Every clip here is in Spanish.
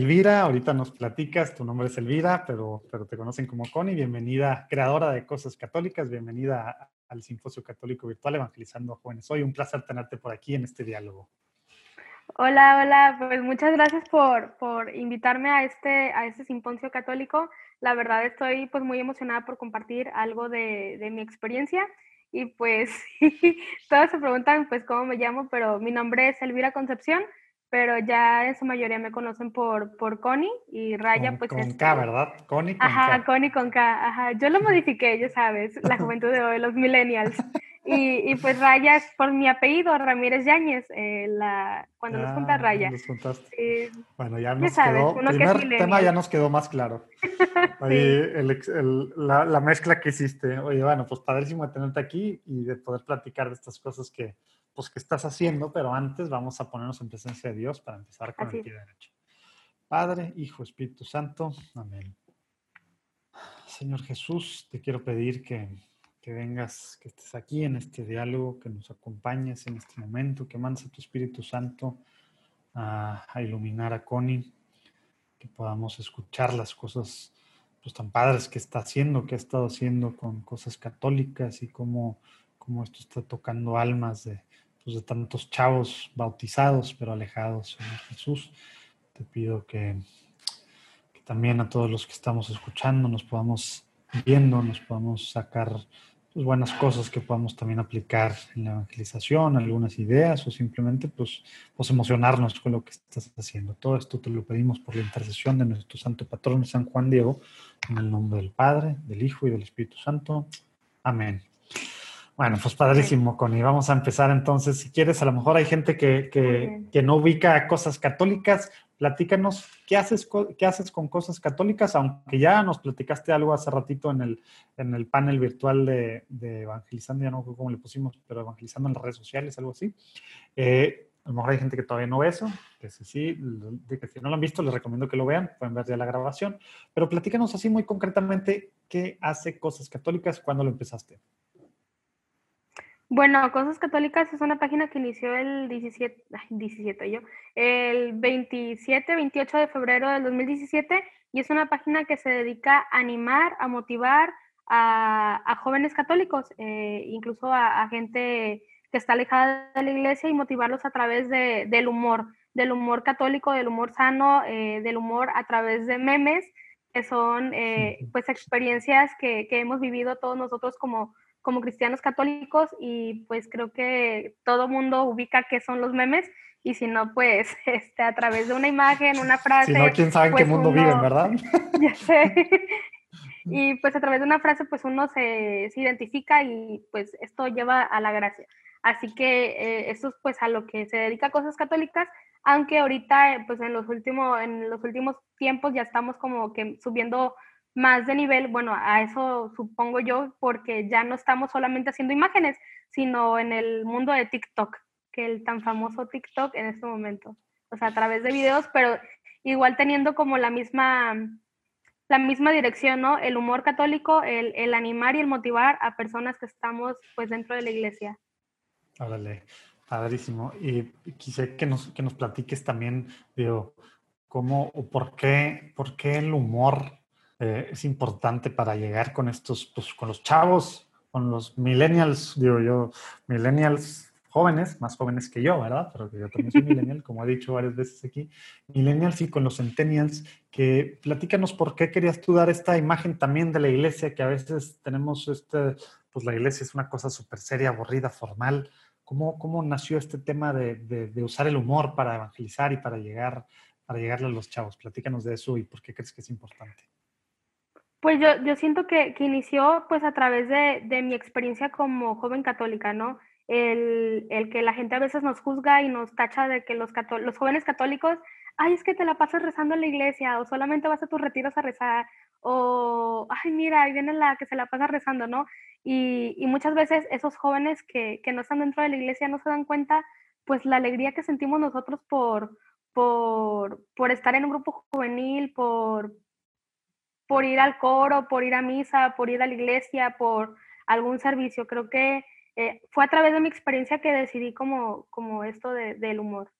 Elvira, ahorita nos platicas, tu nombre es Elvira, pero, pero te conocen como Connie. Bienvenida, creadora de Cosas Católicas, bienvenida al Simposio Católico Virtual Evangelizando a Jóvenes. Hoy un placer tenerte por aquí en este diálogo. Hola, hola, pues muchas gracias por, por invitarme a este, a este simposio católico. La verdad estoy pues muy emocionada por compartir algo de, de mi experiencia y pues todos se preguntan pues cómo me llamo, pero mi nombre es Elvira Concepción, pero ya en su mayoría me conocen por, por Connie y Raya pues con K, ¿verdad? Connie con ajá, Connie con K, ajá. Yo lo modifiqué, ya sabes, la juventud de hoy, los millennials. Y, y, pues Raya es por mi apellido, Ramírez Yáñez, eh, la, cuando nos junta ah, Raya. bueno, ya nos quedó, primer tema ya nos quedó más claro. Oye, el, la, la, mezcla que hiciste, oye, bueno, pues padrísimo de tenerte aquí y de poder platicar de estas cosas que, pues, que estás haciendo, pero antes vamos a ponernos en presencia de Dios para empezar con el pie derecho. Padre, Hijo, Espíritu Santo, amén. Señor Jesús, te quiero pedir que que vengas, que estés aquí en este diálogo, que nos acompañes en este momento, que mandes a tu Espíritu Santo a, iluminar a Connie, que podamos escuchar las cosas pues, tan padres que está haciendo, que ha estado haciendo con cosas católicas y cómo, cómo esto está tocando almas de, pues, de tantos chavos bautizados pero alejados, Señor Jesús. Te pido que, que también a todos los que estamos escuchando nos podamos viendo, nos podamos sacar pues, buenas cosas que podamos también aplicar en la evangelización, algunas ideas o simplemente pues, pues emocionarnos con lo que estás haciendo. Todo esto te lo pedimos por la intercesión de nuestro santo patrón San Juan Diego, en el nombre del Padre, del Hijo y del Espíritu Santo. Amén. Bueno, pues padrísimo, Connie. Vamos a empezar entonces. Si quieres, a lo mejor hay gente que, que, que no ubica cosas católicas platícanos qué haces, qué haces con cosas católicas, aunque ya nos platicaste algo hace ratito en el, en el panel virtual de, Evangelizando, ya no sé cómo le pusimos, pero Evangelizando en las redes sociales, algo así. Eh, a lo mejor hay gente que todavía no ve eso, que si, sí, que si no lo han visto, les recomiendo que lo vean, pueden ver ya la grabación, pero platícanos así muy concretamente qué hace Cosas Católicas, cuándo lo empezaste. Bueno, Cosas Católicas es una página que inició el 17, 17 yo, el 27, 28 de febrero del 2017 y es una página que se dedica a animar, a motivar a, jóvenes católicos, eh, incluso a, gente que está alejada de la iglesia y motivarlos a través de, del humor, del humor católico, del humor sano, eh, del humor a través de memes, que son eh, pues experiencias que, que hemos vivido todos nosotros como como cristianos católicos y pues creo que todo mundo ubica qué son los memes y si no, pues este, a través de una imagen, una frase. Si no, quién sabe en qué pues, mundo viven, ¿verdad? Ya sé. Y pues a través de una frase, pues uno se, se identifica y pues esto lleva a la gracia. Así que eh, eso es pues a lo que se dedica Cosas Católicas, aunque ahorita pues en los últimos, en los últimos tiempos ya estamos como que subiendo más de nivel, bueno, a eso supongo yo, porque ya no estamos solamente haciendo imágenes, sino en el mundo de TikTok, que el tan famoso TikTok en este momento. O sea, a través de videos, pero igual teniendo como la misma, la misma dirección, ¿no? El humor católico, el, el animar y el motivar a personas que estamos pues dentro de la iglesia. Órale, padrísimo. Y quise que nos, que nos platiques también, digo, cómo o por qué, por qué el humor eh, es importante para llegar con estos, pues con los chavos, con los millennials, digo yo, millennials jóvenes, más jóvenes que yo, ¿verdad? Pero yo también soy millennial, como he dicho varias veces aquí. Millennials y con los centennials, que platícanos por qué querías tú dar esta imagen también de la iglesia, que a veces tenemos este, pues la iglesia es una cosa súper seria, aburrida, formal. ¿Cómo, ¿Cómo nació este tema de, de, de, usar el humor para evangelizar y para llegar, para llegarle a los chavos? Platícanos de eso y por qué crees que es importante. Pues yo, yo siento que, que, inició pues a través de, de, mi experiencia como joven católica, ¿no? El, el, que la gente a veces nos juzga y nos tacha de que los, los jóvenes católicos, ay, es que te la pasas rezando en la iglesia o solamente vas a tus retiros a rezar o, ay, mira, ahí viene la que se la pasa rezando, ¿no? Y, y muchas veces esos jóvenes que, que no están dentro de la iglesia no se dan cuenta pues la alegría que sentimos nosotros por, por, por estar en un grupo juvenil, por, por ir al coro, por ir a misa, por ir a la iglesia, por algún servicio. Creo que eh, fue a través de mi experiencia que decidí como, como esto del humor.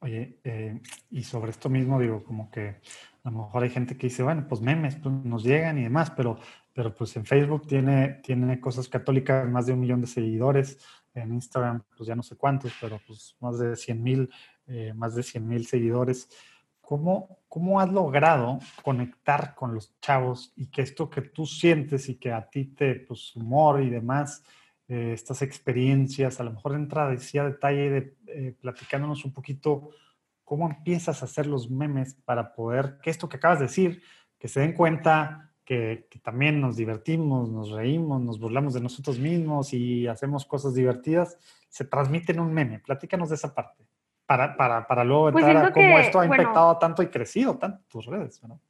Oye, eh, y sobre esto mismo digo, como que a lo mejor hay gente que dice, bueno, pues memes pues, nos llegan y demás, pero, pero pues en Facebook tiene, tiene cosas católicas, más de un millón de seguidores, en Instagram pues ya no sé cuántos, pero pues más de 100 mil, eh, más de 100 mil seguidores. ¿Cómo, ¿Cómo has logrado conectar con los chavos y que esto que tú sientes y que a ti te, pues humor y demás, eh, estas experiencias, a lo mejor entra, decía detalle de eh, platicándonos un poquito cómo empiezas a hacer los memes para poder, que esto que acabas de decir, que se den cuenta que, también nos divertimos, nos reímos, nos burlamos de nosotros mismos y hacemos cosas divertidas, se transmite en un meme. Platícanos de esa parte, para, para, para luego pues entrar a cómo esto ha impactado tanto y crecido tanto tus redes. ¿no?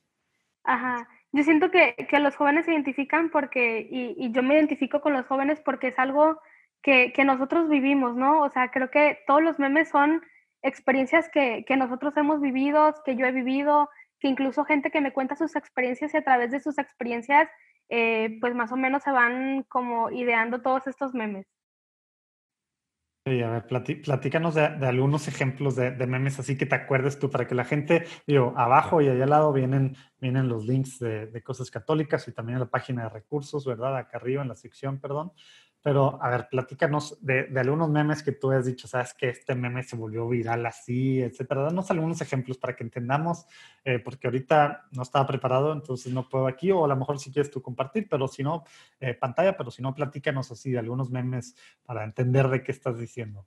Ajá. Yo siento que, que, los jóvenes se identifican porque, y, y, yo me identifico con los jóvenes porque es algo que, que, nosotros vivimos, ¿no? O sea, creo que todos los memes son experiencias que, que nosotros hemos vivido, que yo he vivido, que incluso gente que me cuenta sus experiencias y a través de sus experiencias, eh, pues más o menos se van como ideando todos estos memes. Sí, a ver, platícanos de, algunos ejemplos de, memes así que te acuerdes tú, para que la gente, digo, abajo y allá al lado vienen, vienen los links de, de cosas católicas y también la página de recursos, ¿verdad? Acá arriba en la sección, perdón. Pero, a ver, platícanos de, de, algunos memes que tú has dicho, sabes que este meme se volvió viral así, etcétera. Danos algunos ejemplos para que entendamos, eh, porque ahorita no estaba preparado, entonces no puedo aquí, o a lo mejor si quieres tú compartir, pero si no, eh, pantalla, pero si no, platícanos así de algunos memes para entender de qué estás diciendo.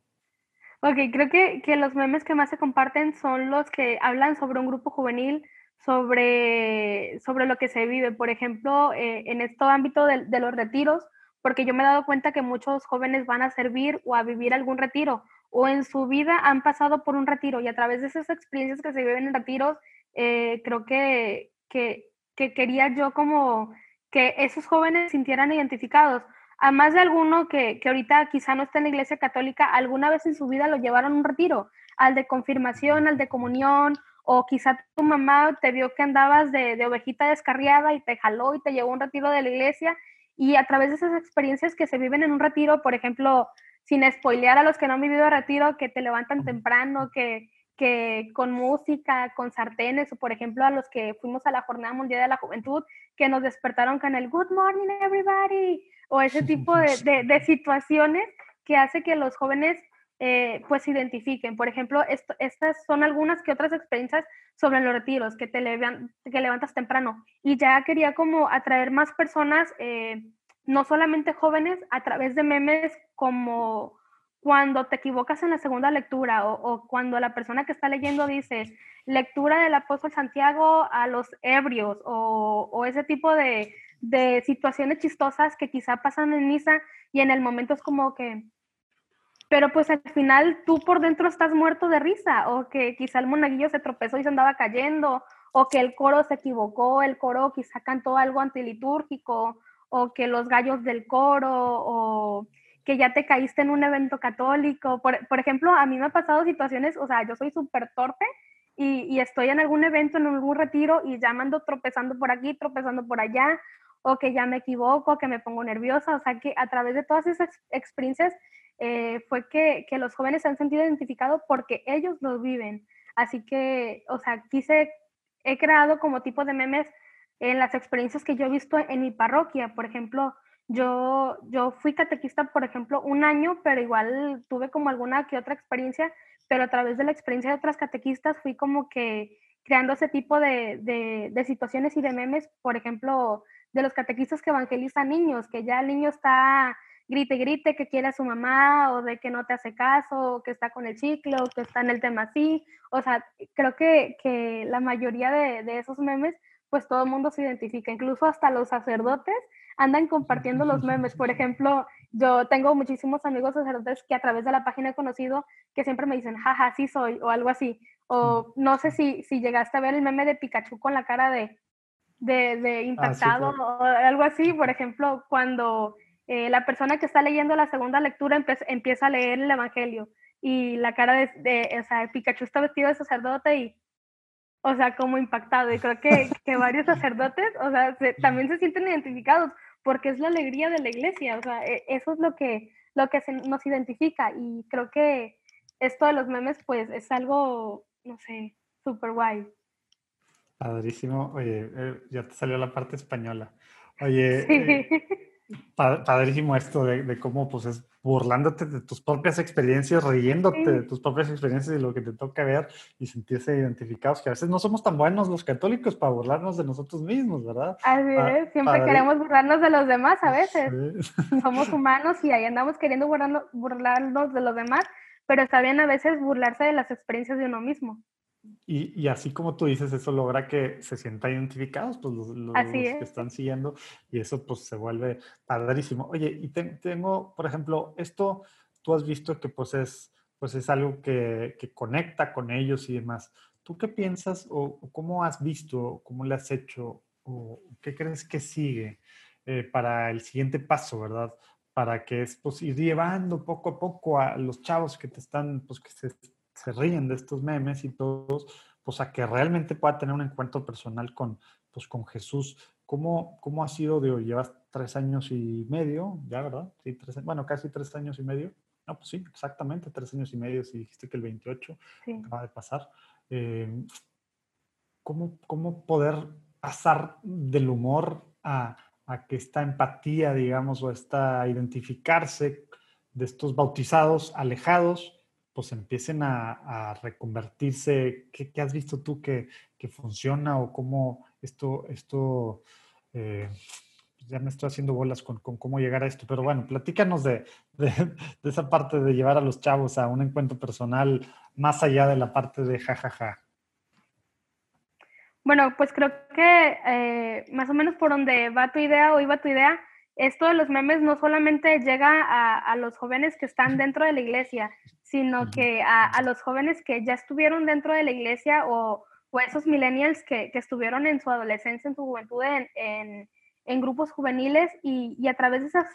Ok, creo que, que los memes que más se comparten son los que hablan sobre un grupo juvenil, sobre, sobre lo que se vive. Por ejemplo, eh, en este ámbito de, de los retiros, porque yo me he dado cuenta que muchos jóvenes van a servir o a vivir algún retiro o en su vida han pasado por un retiro y a través de esas experiencias que se viven en retiros, eh, creo que, que, quería yo como que esos jóvenes sintieran identificados. A más de alguno que, que ahorita quizá no está en la iglesia católica, alguna vez en su vida lo llevaron a un retiro, al de confirmación, al de comunión, o quizá tu mamá te vio que andabas de, de ovejita descarriada y te jaló y te llevó a un retiro de la iglesia y a través de esas experiencias que se viven en un retiro, por ejemplo, sin spoilear a los que no han vivido retiro, que te levantan temprano, que, que con música, con sartenes, o por ejemplo a los que fuimos a la Jornada Mundial de la Juventud, que nos despertaron con el Good Morning Everybody, o ese tipo de, de situaciones que hace que los jóvenes eh, pues identifiquen. Por ejemplo, estas son algunas que otras experiencias sobre los retiros, que te que levantas temprano. Y ya quería como atraer más personas, eh, no solamente jóvenes, a través de memes como cuando te equivocas en la segunda lectura o, cuando la persona que está leyendo dice lectura del apóstol Santiago a los ebrios o, ese tipo de, de situaciones chistosas que quizá pasan en misa y en el momento es como que pero pues al final tú por dentro estás muerto de risa, o que quizá el monaguillo se tropezó y se andaba cayendo, o que el coro se equivocó, el coro quizá cantó algo antilitúrgico, o que los gallos del coro, o que ya te caíste en un evento católico. Por, ejemplo, a mí me ha pasado situaciones, o sea, yo soy súper torpe y, y, estoy en algún evento, en algún retiro y ya me ando tropezando por aquí, tropezando por allá, o que ya me equivoco, que me pongo nerviosa, o sea, que a través de todas esas experiencias eh, fue que, que, los jóvenes se han sentido identificados porque ellos lo viven. Así que, o sea, quise, he creado como tipo de memes en las experiencias que yo he visto en mi parroquia. Por ejemplo, yo, yo fui catequista, por ejemplo, un año, pero igual tuve como alguna que otra experiencia, pero a través de la experiencia de otras catequistas fui como que creando ese tipo de, de, de situaciones y de memes, por ejemplo, de los catequistas que evangelizan niños, que ya el niño está grite, grite que quiere a su mamá o de que no te hace caso, o que está con el chicle o que está en el tema así. O sea, creo que, que la mayoría de, de, esos memes, pues todo el mundo se identifica, incluso hasta los sacerdotes andan compartiendo los memes. Por ejemplo, yo tengo muchísimos amigos sacerdotes que a través de la página he conocido que siempre me dicen, jaja, sí soy, o algo así. O no sé si, si llegaste a ver el meme de Pikachu con la cara de, de, de ah, impactado o algo así. Por ejemplo, cuando eh, la persona que está leyendo la segunda lectura empieza a leer el Evangelio y la cara de, o sea, Pikachu está vestido de sacerdote y, o sea, como impactado. Y creo que, que varios sacerdotes, o sea, también se sienten identificados porque es la alegría de la iglesia, o sea, e, eso es lo que, lo que nos identifica y creo que, esto de los memes, pues es algo, no sé, súper guay. Padrísimo. Oye, eh, ya te salió la parte española. Oye, eh, padrísimo esto de, cómo pues es burlándote de tus propias experiencias, riéndote de tus propias experiencias y lo que te toca ver y sentirse identificados, que a veces no somos tan buenos los católicos para burlarnos de nosotros mismos, ¿verdad? Así es, siempre queremos burlarnos de los demás a veces. Somos humanos y ahí andamos queriendo burlarnos de los demás, pero está bien a veces burlarse de las experiencias de uno mismo. Y, así como tú dices, eso logra que se sientan identificados pues, los, que están siguiendo y eso pues se vuelve padrísimo. Oye, y tengo, por ejemplo, esto tú has visto que pues es, pues es algo que, que conecta con ellos y demás. ¿Tú qué piensas o, cómo has visto, cómo le has hecho o qué crees que sigue eh, para el siguiente paso, verdad? Para que es pues ir llevando poco a poco a los chavos que te están, pues que se se ríen de estos memes y todos, pues a que realmente pueda tener un encuentro personal con, pues, con Jesús. ¿Cómo, ¿Cómo ha sido, digo, llevas tres años y medio, ya, ¿verdad? Sí, tres, bueno, casi tres años y medio. No, pues sí, exactamente, tres años y medio, si dijiste que el 28 acaba de pasar. Eh, ¿cómo, ¿Cómo poder pasar del humor a, a que esta empatía, digamos, o esta identificarse de estos bautizados alejados pues empiecen a, reconvertirse? ¿Qué, has visto tú que, funciona o cómo esto, esto eh, ya me estoy haciendo bolas con, cómo llegar a esto, pero bueno, platícanos de, esa parte de llevar a los chavos a un encuentro personal más allá de la parte de jajaja. Bueno, pues creo que eh, más o menos por donde va tu idea o iba tu idea, esto de los memes no solamente llega a, los jóvenes que están dentro de la iglesia, sino que a, los jóvenes que ya estuvieron dentro de la iglesia o, o esos millennials que, estuvieron en su adolescencia, en su juventud, en, grupos juveniles y, a través de esas,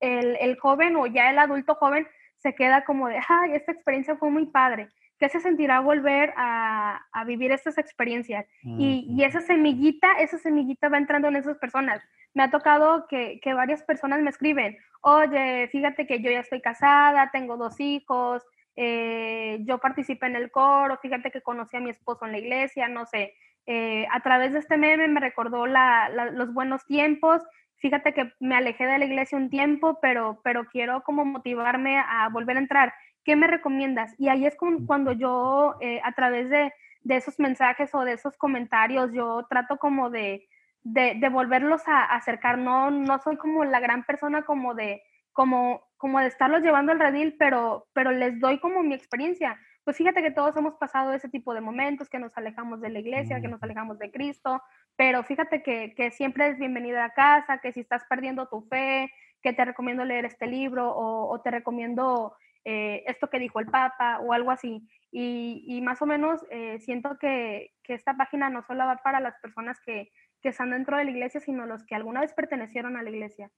el, joven o ya el adulto joven se queda como de, ay, esta experiencia fue muy padre. ¿Qué se sentirá volver a, vivir estas experiencias? y, y, esa semillita, esa semillita va entrando en esas personas me ha tocado que, varias personas me escriben, oye, fíjate que yo ya estoy casada, tengo dos hijos, eh, yo participé en el coro, fíjate que conocí a mi esposo en la iglesia, no sé, eh, a través de este meme me recordó los buenos tiempos, fíjate que me alejé de la iglesia un tiempo, pero, pero quiero como motivarme a volver a entrar. ¿Qué me recomiendas? Y ahí es como cuando yo, eh, a través de, de, esos mensajes o de esos comentarios, yo trato como de, de, volverlos a, acercar. No, no soy como la gran persona como de, como, como de estarlos llevando al redil, pero, pero les doy como mi experiencia. Pues fíjate que todos hemos pasado ese tipo de momentos, que nos alejamos de la iglesia, que nos alejamos de Cristo, pero fíjate que, que siempre es bienvenida a casa, que si estás perdiendo tu fe, que te recomiendo leer este libro o, te recomiendo eh, esto que dijo el Papa o algo así. Y, y más o menos eh, siento que, que, esta página no solo va para las personas que, que están dentro de la iglesia, sino los que alguna vez pertenecieron a la iglesia.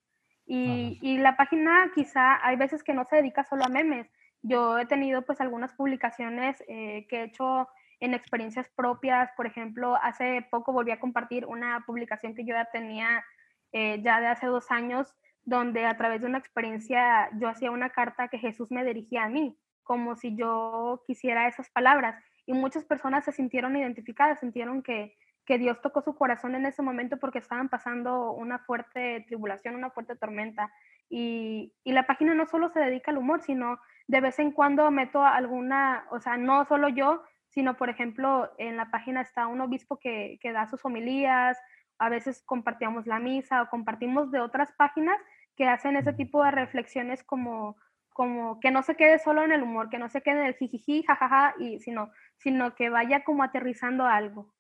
Y, la página quizá hay veces que no se dedica solo a memes. Yo he tenido pues algunas publicaciones eh, que he hecho en experiencias propias. Por ejemplo, hace poco volví a compartir una publicación que yo ya tenía eh, ya de hace dos años, donde a través de una experiencia yo hacía una carta que Jesús me dirigía a mí, como si yo quisiera esas palabras. Y muchas personas se sintieron identificadas, sintieron que, que Dios tocó su corazón en ese momento porque estaban pasando una fuerte tribulación, una fuerte tormenta. Y, la página no solo se dedica al humor, sino de vez en cuando meto alguna, o sea, no solo yo, sino por ejemplo, en la página está un obispo que, que da sus homilías, a veces compartíamos la misa o compartimos de otras páginas que hacen ese tipo de reflexiones como, como que no se quede solo en el humor, que no se quede en el jijiji, jajaja, y, sino, sino que vaya como aterrizando algo.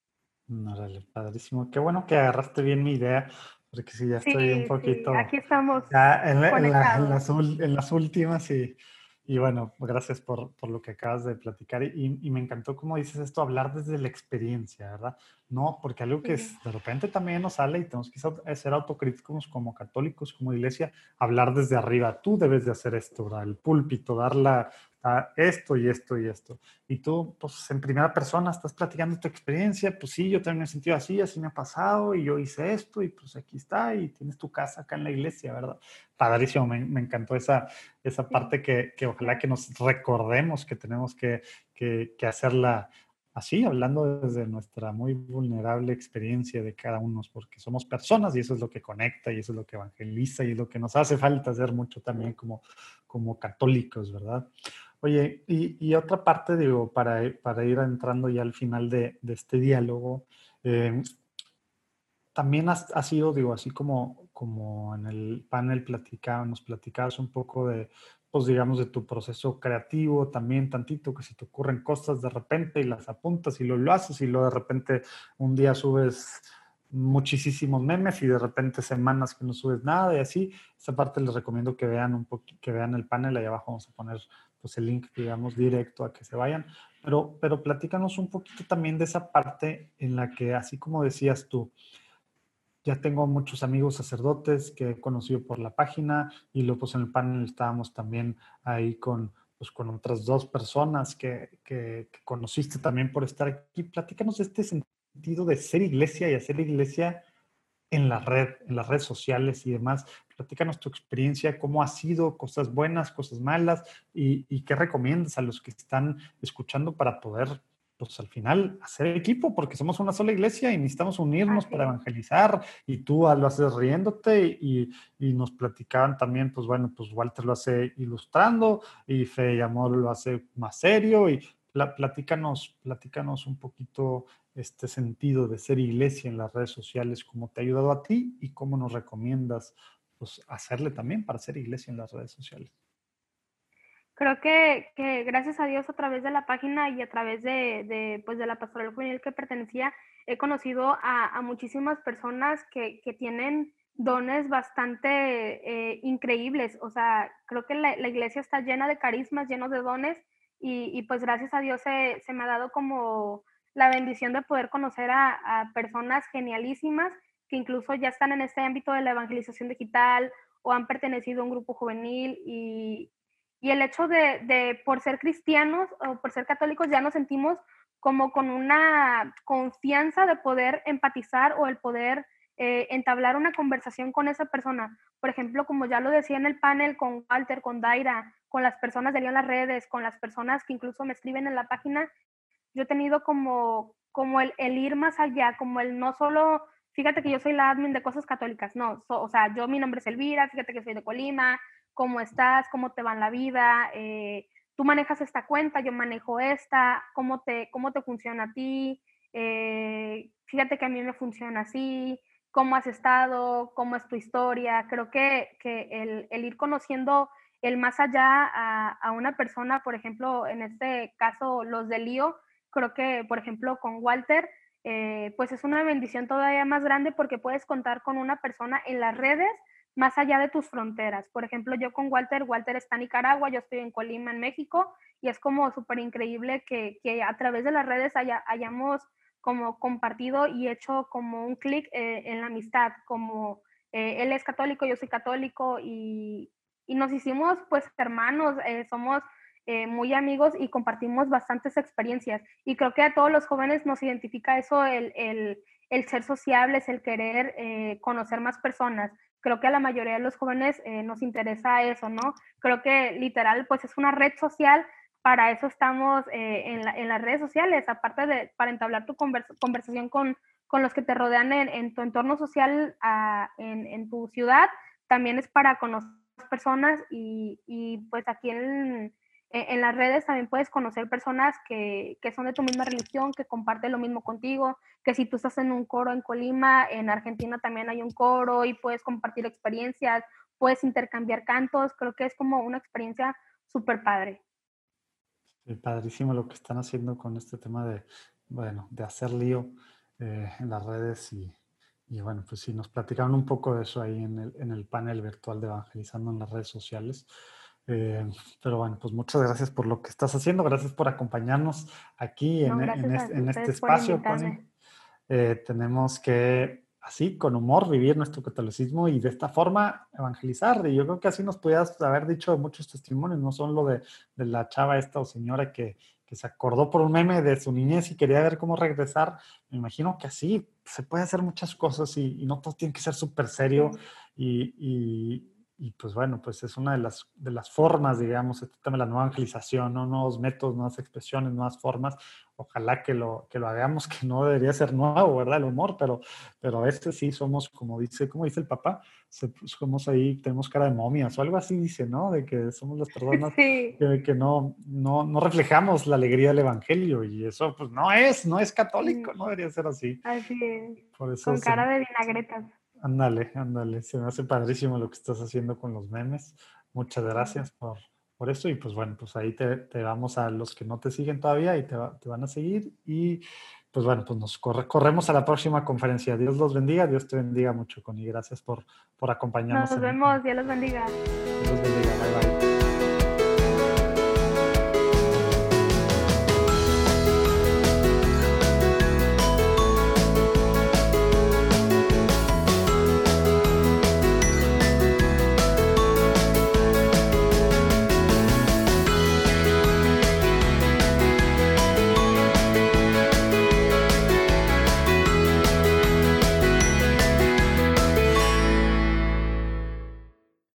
Órale, padrísimo. Qué bueno que agarraste bien mi idea, porque sí, ya estoy un poquito. Sí, aquí estamos. Ya en, las, en, las, últimas y, y bueno, gracias por, por, lo que acabas de platicar. Y, y, me encantó cómo dices esto, hablar desde la experiencia, ¿verdad? No, porque algo que es, de repente también nos sale y tenemos que ser autocríticos como católicos, como iglesia, hablar desde arriba. Tú debes de hacer esto, ¿verdad? El púlpito, dar la, está esto y esto y esto. Y tú, pues en primera persona estás platicando tu experiencia, pues sí, yo también me he sentido así, así me ha pasado y yo hice esto y pues aquí está y tienes tu casa acá en la iglesia, ¿verdad? Padrísimo, me, me encantó esa, esa parte que, que, ojalá que nos recordemos que tenemos que, que, que hacerla así, hablando desde nuestra muy vulnerable experiencia de cada uno, porque somos personas y eso es lo que conecta y eso es lo que evangeliza y es lo que nos hace falta hacer mucho también como, como católicos, ¿verdad? Oye, y, otra parte, digo, para, para, ir entrando ya al final de, este diálogo, eh, también ha, sido, digo, así como, como en el panel platicaba, nos platicabas un poco de, pues digamos, de tu proceso creativo también tantito, que si te ocurren cosas de repente y las apuntas y lo, lo haces y luego de repente un día subes muchísimos memes y de repente semanas que no subes nada y así. Esa parte les recomiendo que vean un poquito, que vean el panel, ahí abajo vamos a poner pues el link, digamos, directo a que se vayan. Pero, pero platícanos un poquito también de esa parte en la que, así como decías tú, ya tengo muchos amigos sacerdotes que he conocido por la página y luego pues en el panel estábamos también ahí con, pues, con otras dos personas que, que, conociste también por estar aquí. Platícanos de este sentido de ser iglesia y hacer iglesia en la red, en las redes sociales y demás. Platícanos tu experiencia, cómo ha sido, cosas buenas, cosas malas y, y qué recomiendas a los que están escuchando para poder pues al final hacer equipo, porque somos una sola iglesia y necesitamos unirnos para evangelizar y tú lo haces riéndote y, y, nos platicaban también, pues bueno, pues Walter lo hace ilustrando y Fe y Amor lo hace más serio y platícanos, platícanos un poquito este sentido de ser iglesia en las redes sociales, cómo te ha ayudado a ti y cómo nos recomiendas pues hacerle también para ser iglesia en las redes sociales creo que, que, gracias a Dios a través de la página y a través de, de, pues de la pastoral juvenil que pertenecía, he conocido a, a muchísimas personas que, que, tienen dones bastante eh, increíbles. O sea, creo que la, la, iglesia está llena de carismas, llenos de dones y, y pues gracias a Dios se, se, me ha dado como la bendición de poder conocer a, a personas genialísimas incluso ya están en este ámbito de la evangelización digital o han pertenecido a un grupo juvenil y, y el hecho de, por ser cristianos o por ser católicos, ya nos sentimos como con una confianza de poder empatizar o el poder eh, entablar una conversación con esa persona. Por ejemplo, como ya lo decía en el panel con Walter, con Daira, con las personas de en las redes, con las personas que incluso me escriben en la página, yo he tenido como, como el, ir más allá, como el no solo, fíjate que yo soy la admin de cosas católicas, no, o sea, yo mi nombre es Elvira, fíjate que soy de Colima, cómo estás, cómo te va en la vida, eh, tú manejas esta cuenta, yo manejo esta, cómo te, cómo te funciona a ti, eh, fíjate que a mí me funciona así, cómo has estado, cómo es tu historia. Creo que, que el, ir conociendo el más allá a, una persona, por ejemplo, en este caso los de Lío, creo que, por ejemplo, con Walter, eh, pues es una bendición todavía más grande porque puedes contar con una persona en las redes más allá de tus fronteras. Por ejemplo, yo con Walter, Walter está en Nicaragua, yo estoy en Colima, en México, y es como súper increíble que, a través de las redes hayamos como compartido y hecho como un clic eh, en la amistad, como eh, él es católico, yo soy católico, y, nos hicimos pues hermanos, eh, muy amigos y compartimos bastantes experiencias. Y creo que a todos los jóvenes nos identifica eso, el, el, el ser sociables, el querer conocer más personas creo que a la mayoría de los jóvenes eh, nos interesa eso, ¿no? Creo que literal, pues es una red social, para eso estamos eh, en, las redes sociales, aparte de para entablar tu conversación con, con, los que te rodean en, tu entorno social ah, en, tu ciudad, también es para conocer personas y, y pues aquí en, en las redes también puedes conocer personas que, que, son de tu misma religión, que comparten lo mismo contigo, que si tú estás en un coro en Colima, en Argentina también hay un coro y puedes compartir experiencias, puedes intercambiar cantos, creo que es como una experiencia súper padre. Sí, padrísimo lo que están haciendo con este tema de, bueno, de hacer lío eh, en las redes y, y, bueno, pues sí, nos platicaron un poco de eso ahí en el, en el panel virtual de Evangelizando en las redes sociales. Eh, pero bueno, pues muchas gracias por lo que estás haciendo, gracias por acompañarnos aquí en, este, este espacio, eh, tenemos que así, con humor, vivir nuestro catolicismo y de esta forma evangelizar. Y yo creo que así nos pudieras haber dicho muchos testimonios, no solo de, de la chava esta o señora que, que se acordó por un meme de su niñez y quería ver cómo regresar. Me imagino que así se puede hacer muchas cosas y, no todo tiene que ser súper serio y, y pues bueno, pues es una de las, de las formas, digamos, este tema de la nueva evangelización, ¿no? nuevos métodos, nuevas expresiones, nuevas formas. Ojalá que lo, que lo hagamos, que no debería ser nuevo, ¿verdad? El humor, pero, pero a veces sí somos, como dice, como dice el papá, somos ahí, tenemos cara de momias o algo así dice, ¿no? De que somos las personas que, que, no, no, no reflejamos la alegría del evangelio y eso pues no es, no es católico, no debería ser así. Así es. Con cara de vinagretas. Ándale, ándale. Se me hace padrísimo lo que estás haciendo con los memes. Muchas gracias por, por eso. Y pues bueno, pues ahí te, te, vamos a los que no te siguen todavía y te, te van a seguir. Y pues bueno, pues nos corremos a la próxima conferencia. Dios los bendiga, Dios te bendiga mucho, Connie. Gracias por, por acompañarnos. Nos vemos, Dios los bendiga. Dios los bendiga, bye bye.